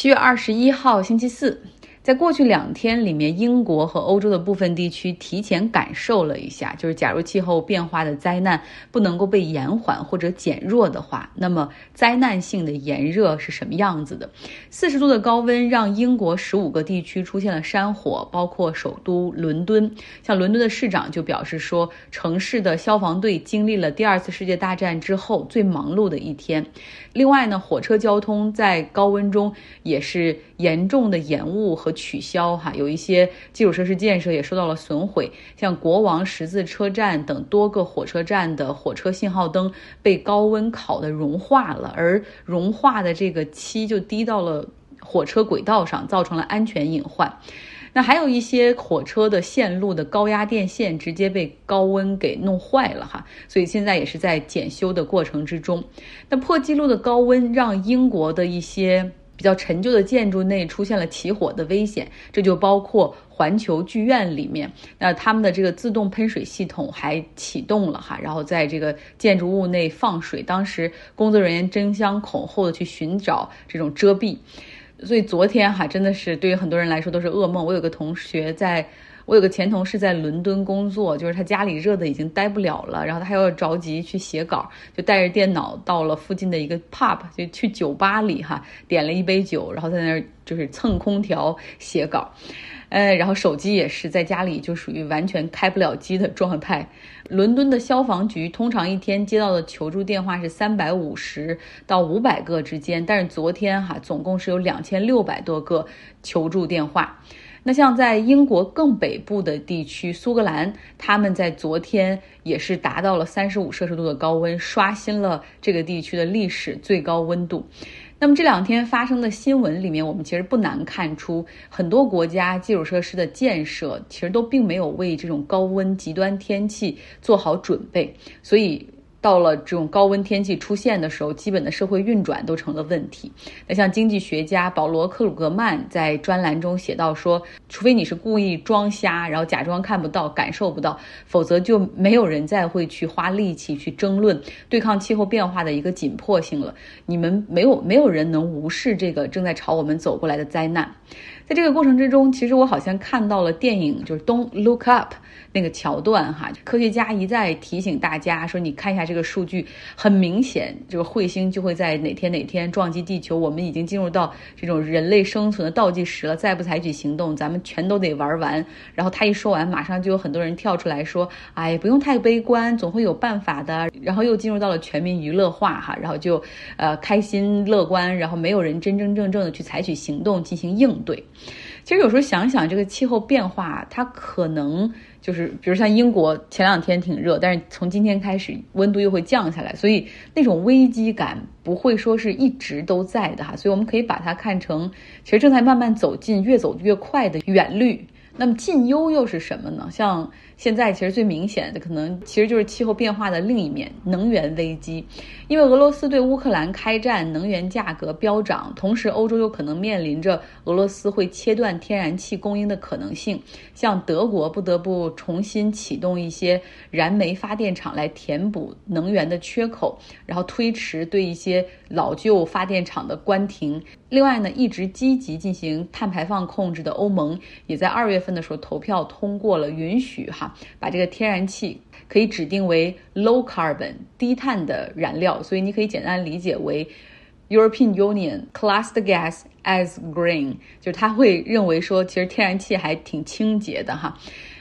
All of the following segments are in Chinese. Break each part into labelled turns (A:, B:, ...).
A: 七月二十一号，星期四。在过去两天里面，英国和欧洲的部分地区提前感受了一下，就是假如气候变化的灾难不能够被延缓或者减弱的话，那么灾难性的炎热是什么样子的？四十度的高温让英国十五个地区出现了山火，包括首都伦敦。像伦敦的市长就表示说，城市的消防队经历了第二次世界大战之后最忙碌的一天。另外呢，火车交通在高温中也是严重的延误和取消，哈，有一些基础设施建设也受到了损毁，像国王十字车站等多个火车站的火车信号灯被高温烤得融化了，而融化的这个漆就滴到了火车轨道上，造成了安全隐患。那还有一些火车的线路的高压电线直接被高温给弄坏了哈，所以现在也是在检修的过程之中。那破纪录的高温让英国的一些比较陈旧的建筑内出现了起火的危险，这就包括环球剧院里面，那他们的这个自动喷水系统还启动了哈，然后在这个建筑物内放水，当时工作人员争相恐后的去寻找这种遮蔽。所以昨天哈真的是对于很多人来说都是噩梦。我有个同学在，我有个前同事在伦敦工作，就是他家里热的已经待不了了，然后他还要着急去写稿，就带着电脑到了附近的一个 pub，就去酒吧里哈点了一杯酒，然后在那儿就是蹭空调写稿。呃，然后手机也是在家里就属于完全开不了机的状态。伦敦的消防局通常一天接到的求助电话是三百五十到五百个之间，但是昨天哈总共是有两千六百多个求助电话。那像在英国更北部的地区，苏格兰，他们在昨天也是达到了三十五摄氏度的高温，刷新了这个地区的历史最高温度。那么这两天发生的新闻里面，我们其实不难看出，很多国家基础设施的建设其实都并没有为这种高温极端天气做好准备，所以。到了这种高温天气出现的时候，基本的社会运转都成了问题。那像经济学家保罗·克鲁格曼在专栏中写到说，除非你是故意装瞎，然后假装看不到、感受不到，否则就没有人再会去花力气去争论对抗气候变化的一个紧迫性了。你们没有没有人能无视这个正在朝我们走过来的灾难。在这个过程之中，其实我好像看到了电影，就是《Don't Look Up》那个桥段哈。科学家一再提醒大家说：“你看一下这个数据，很明显，这个彗星就会在哪天哪天撞击地球。我们已经进入到这种人类生存的倒计时了，再不采取行动，咱们全都得玩完。”然后他一说完，马上就有很多人跳出来说：“哎，不用太悲观，总会有办法的。”然后又进入到了全民娱乐化哈，然后就呃开心乐观，然后没有人真真正正的去采取行动进行应对。其实有时候想想，这个气候变化，它可能就是，比如像英国前两天挺热，但是从今天开始温度又会降下来，所以那种危机感不会说是一直都在的哈。所以我们可以把它看成，其实正在慢慢走近、越走越快的远虑。那么近忧又是什么呢？像。现在其实最明显的可能其实就是气候变化的另一面，能源危机。因为俄罗斯对乌克兰开战，能源价格飙涨，同时欧洲有可能面临着俄罗斯会切断天然气供应的可能性。像德国不得不重新启动一些燃煤发电厂来填补能源的缺口，然后推迟对一些老旧发电厂的关停。另外呢，一直积极进行碳排放控制的欧盟，也在二月份的时候投票通过了允许哈。把这个天然气可以指定为 low carbon 低碳的燃料，所以你可以简单理解为 European Union classed gas as green，就是他会认为说，其实天然气还挺清洁的哈，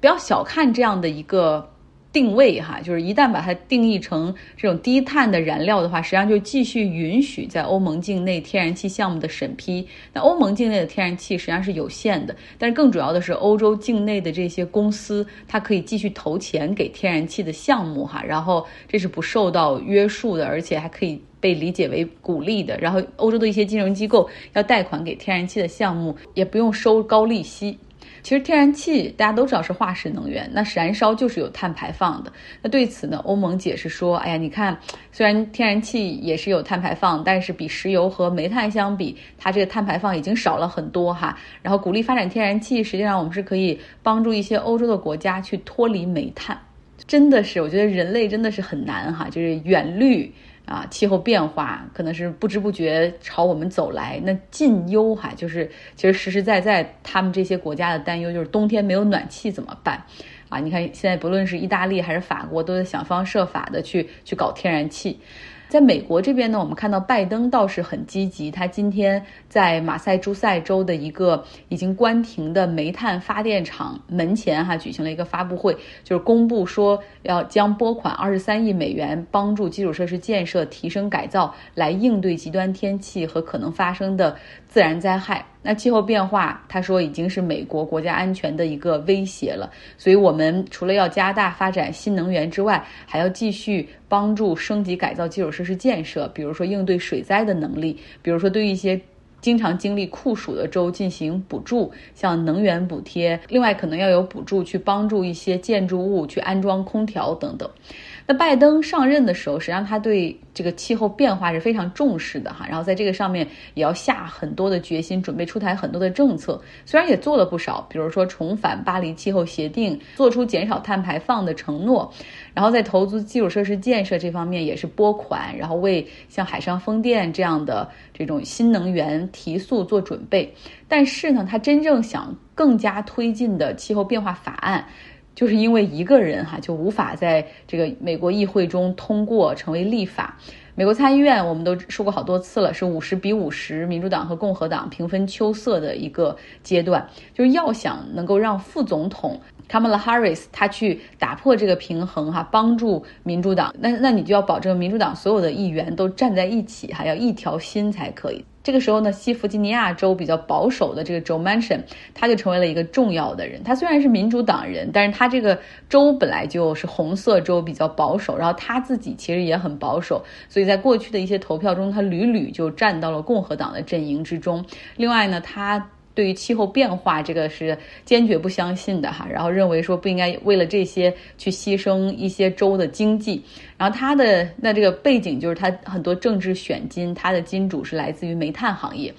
A: 不要小看这样的一个。定位哈，就是一旦把它定义成这种低碳的燃料的话，实际上就继续允许在欧盟境内天然气项目的审批。那欧盟境内的天然气实际上是有限的，但是更主要的是欧洲境内的这些公司，它可以继续投钱给天然气的项目哈，然后这是不受到约束的，而且还可以被理解为鼓励的。然后欧洲的一些金融机构要贷款给天然气的项目，也不用收高利息。其实天然气大家都知道是化石能源，那燃烧就是有碳排放的。那对此呢，欧盟解释说：“哎呀，你看，虽然天然气也是有碳排放，但是比石油和煤炭相比，它这个碳排放已经少了很多哈。然后鼓励发展天然气，实际上我们是可以帮助一些欧洲的国家去脱离煤炭。真的是，我觉得人类真的是很难哈，就是远虑。”啊，气候变化可能是不知不觉朝我们走来。那近忧哈，就是其实实实在在他们这些国家的担忧，就是冬天没有暖气怎么办？啊，你看现在不论是意大利还是法国，都在想方设法的去去搞天然气。在美国这边呢，我们看到拜登倒是很积极。他今天在马赛诸塞州的一个已经关停的煤炭发电厂门前，哈，举行了一个发布会，就是公布说要将拨款二十三亿美元，帮助基础设施建设提升改造，来应对极端天气和可能发生的自然灾害。那气候变化，他说已经是美国国家安全的一个威胁了，所以我们除了要加大发展新能源之外，还要继续帮助升级改造基础设施建设，比如说应对水灾的能力，比如说对一些经常经历酷暑的州进行补助，像能源补贴，另外可能要有补助去帮助一些建筑物去安装空调等等。那拜登上任的时候，实际上他对这个气候变化是非常重视的哈，然后在这个上面也要下很多的决心，准备出台很多的政策。虽然也做了不少，比如说重返巴黎气候协定，做出减少碳排放的承诺，然后在投资基础设施建设这方面也是拨款，然后为像海上风电这样的这种新能源提速做准备。但是呢，他真正想更加推进的气候变化法案。就是因为一个人哈就无法在这个美国议会中通过成为立法。美国参议院我们都说过好多次了，是五十比五十，民主党和共和党平分秋色的一个阶段。就是要想能够让副总统 Kamala Harris 他去打破这个平衡哈，帮助民主党，那那你就要保证民主党所有的议员都站在一起，还要一条心才可以。这个时候呢，西弗吉尼亚州比较保守的这个 Joe Manchin，他就成为了一个重要的人。他虽然是民主党人，但是他这个州本来就是红色州，比较保守。然后他自己其实也很保守，所以在过去的一些投票中，他屡屡就站到了共和党的阵营之中。另外呢，他。对于气候变化，这个是坚决不相信的哈，然后认为说不应该为了这些去牺牲一些州的经济，然后他的那这个背景就是他很多政治选金，他的金主是来自于煤炭行业，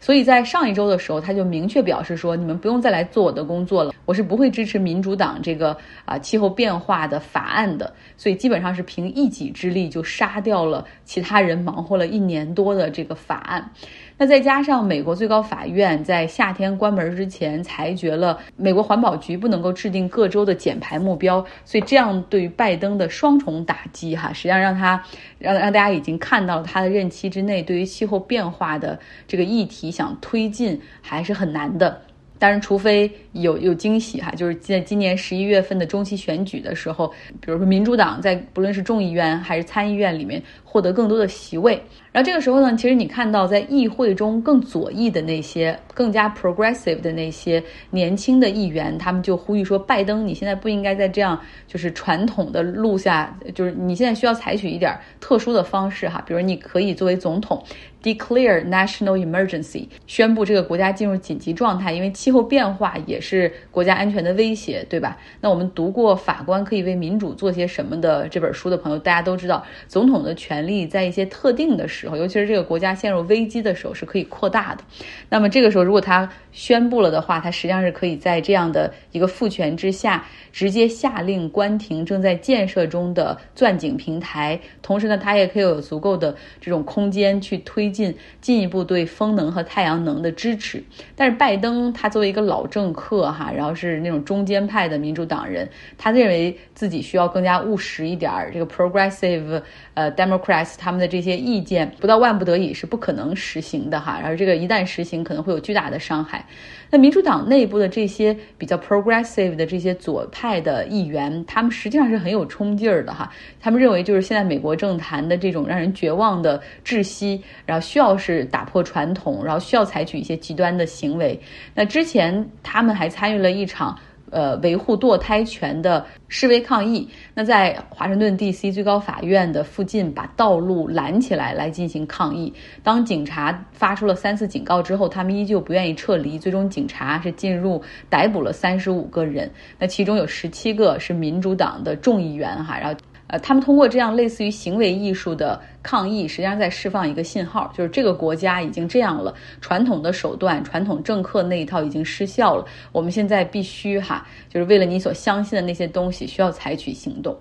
A: 所以在上一周的时候，他就明确表示说，你们不用再来做我的工作了，我是不会支持民主党这个啊气候变化的法案的，所以基本上是凭一己之力就杀掉了其他人忙活了一年多的这个法案。那再加上美国最高法院在夏天关门之前裁决了美国环保局不能够制定各州的减排目标，所以这样对于拜登的双重打击哈，实际上让他让让大家已经看到了他的任期之内对于气候变化的这个议题想推进还是很难的。当然，除非有有惊喜哈，就是在今年十一月份的中期选举的时候，比如说民主党在不论是众议院还是参议院里面获得更多的席位，然后这个时候呢，其实你看到在议会中更左翼的那些更加 progressive 的那些年轻的议员，他们就呼吁说，拜登你现在不应该在这样就是传统的路下，就是你现在需要采取一点特殊的方式哈，比如你可以作为总统。Declare national emergency，宣布这个国家进入紧急状态，因为气候变化也是国家安全的威胁，对吧？那我们读过《法官可以为民主做些什么》的这本书的朋友，大家都知道，总统的权利在一些特定的时候，尤其是这个国家陷入危机的时候，是可以扩大的。那么这个时候，如果他宣布了的话，他实际上是可以在这样的一个父权之下，直接下令关停正在建设中的钻井平台，同时呢，他也可以有足够的这种空间去推。进进一步对风能和太阳能的支持，但是拜登他作为一个老政客哈，然后是那种中间派的民主党人，他认为自己需要更加务实一点。这个 progressive 呃 Democrats 他们的这些意见，不到万不得已是不可能实行的哈。然后这个一旦实行，可能会有巨大的伤害。那民主党内部的这些比较 progressive 的这些左派的议员，他们实际上是很有冲劲儿的哈。他们认为就是现在美国政坛的这种让人绝望的窒息，然后需要是打破传统，然后需要采取一些极端的行为。那之前他们还参与了一场。呃，维护堕胎权的示威抗议，那在华盛顿 D.C. 最高法院的附近把道路拦起来来进行抗议。当警察发出了三次警告之后，他们依旧不愿意撤离。最终，警察是进入逮捕了三十五个人，那其中有十七个是民主党的众议员哈，然后。呃，他们通过这样类似于行为艺术的抗议，实际上在释放一个信号，就是这个国家已经这样了，传统的手段、传统政客那一套已经失效了。我们现在必须哈，就是为了你所相信的那些东西，需要采取行动。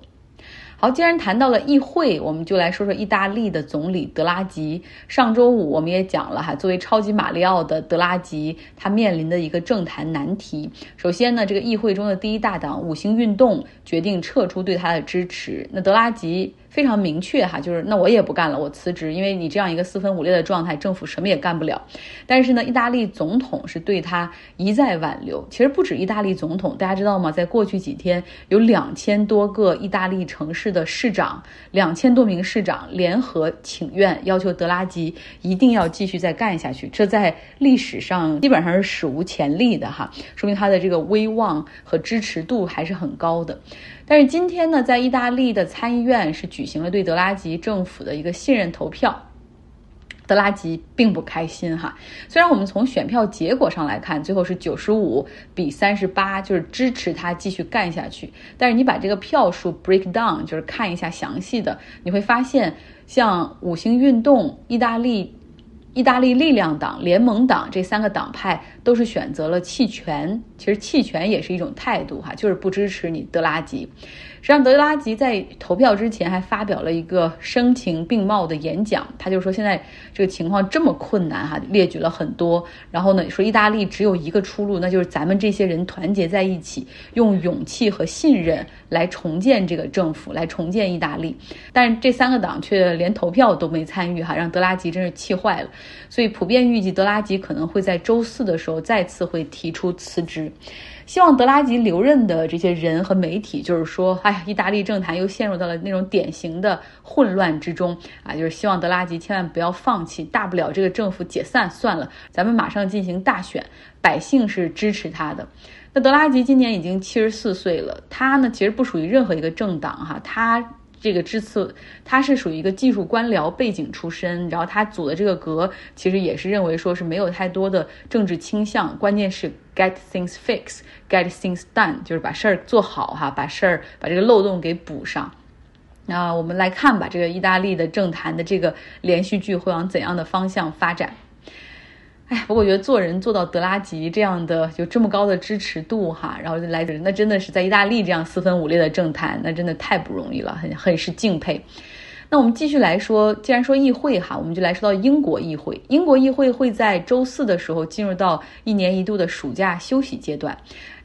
A: 好，既然谈到了议会，我们就来说说意大利的总理德拉吉。上周五我们也讲了哈，作为超级马里奥的德拉吉，他面临的一个政坛难题。首先呢，这个议会中的第一大党五星运动决定撤出对他的支持。那德拉吉。非常明确哈，就是那我也不干了，我辞职，因为你这样一个四分五裂的状态，政府什么也干不了。但是呢，意大利总统是对他一再挽留。其实不止意大利总统，大家知道吗？在过去几天，有两千多个意大利城市的市长，两千多名市长联合请愿，要求德拉吉一定要继续再干下去。这在历史上基本上是史无前例的哈，说明他的这个威望和支持度还是很高的。但是今天呢，在意大利的参议院是举行了对德拉吉政府的一个信任投票，德拉吉并不开心哈。虽然我们从选票结果上来看，最后是九十五比三十八，就是支持他继续干下去。但是你把这个票数 break down，就是看一下详细的，你会发现，像五星运动、意大利、意大利力量党、联盟党这三个党派。都是选择了弃权，其实弃权也是一种态度哈，就是不支持你德拉吉。实际上，德拉吉在投票之前还发表了一个声情并茂的演讲，他就说现在这个情况这么困难哈，列举了很多，然后呢说意大利只有一个出路，那就是咱们这些人团结在一起，用勇气和信任来重建这个政府，来重建意大利。但是这三个党却连投票都没参与哈，让德拉吉真是气坏了。所以普遍预计德拉吉可能会在周四的时候。再次会提出辞职，希望德拉吉留任的这些人和媒体，就是说，哎呀，意大利政坛又陷入到了那种典型的混乱之中啊！就是希望德拉吉千万不要放弃，大不了这个政府解散算了，咱们马上进行大选，百姓是支持他的。那德拉吉今年已经七十四岁了，他呢其实不属于任何一个政党哈，他。这个支次他是属于一个技术官僚背景出身，然后他组的这个阁其实也是认为说是没有太多的政治倾向，关键是 get things fixed，get things done，就是把事儿做好哈，把事儿把这个漏洞给补上。那我们来看吧，这个意大利的政坛的这个连续剧会往怎样的方向发展？哎，不过我觉得做人做到德拉吉这样的，有这么高的支持度哈，然后就来那真的是在意大利这样四分五裂的政坛，那真的太不容易了，很很是敬佩。那我们继续来说，既然说议会哈，我们就来说到英国议会。英国议会会在周四的时候进入到一年一度的暑假休息阶段。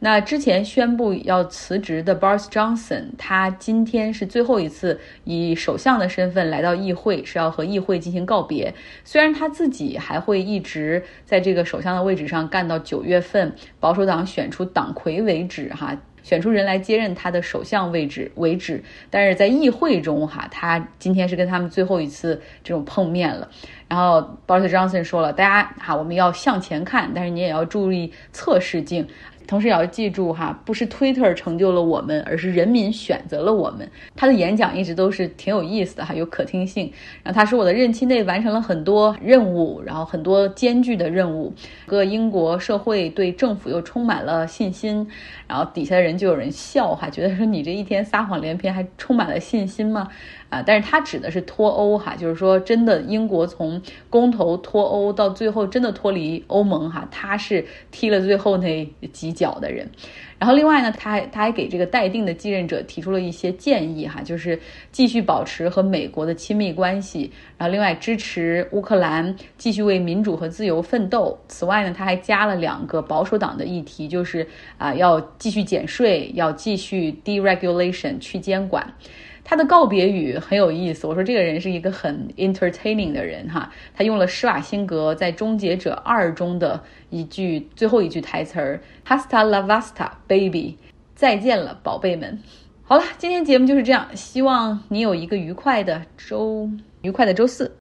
A: 那之前宣布要辞职的 Boris Johnson，他今天是最后一次以首相的身份来到议会，是要和议会进行告别。虽然他自己还会一直在这个首相的位置上干到九月份，保守党选出党魁为止哈。选出人来接任他的首相位置为止，但是在议会中哈，他今天是跟他们最后一次这种碰面了。然后，Boris Johnson 说了，大家哈，我们要向前看，但是你也要注意测试镜。同时也要记住哈，不是 Twitter 成就了我们，而是人民选择了我们。他的演讲一直都是挺有意思的哈，有可听性。然后他说我的任期内完成了很多任务，然后很多艰巨的任务。个英国社会对政府又充满了信心。然后底下的人就有人笑哈，觉得说你这一天撒谎连篇，还充满了信心吗？啊，但是他指的是脱欧哈，就是说真的，英国从公投脱欧到最后真的脱离欧盟哈，他是踢了最后那几脚的人。然后另外呢，他还他还给这个待定的继任者提出了一些建议哈，就是继续保持和美国的亲密关系，然后另外支持乌克兰继续为民主和自由奋斗。此外呢，他还加了两个保守党的议题，就是啊要继续减税，要继续 deregulation 去监管。他的告别语很有意思，我说这个人是一个很 entertaining 的人哈。他用了施瓦辛格在《终结者二》中的一句最后一句台词儿：“Hasta la vista, baby，再见了，宝贝们。”好了，今天节目就是这样，希望你有一个愉快的周，愉快的周四。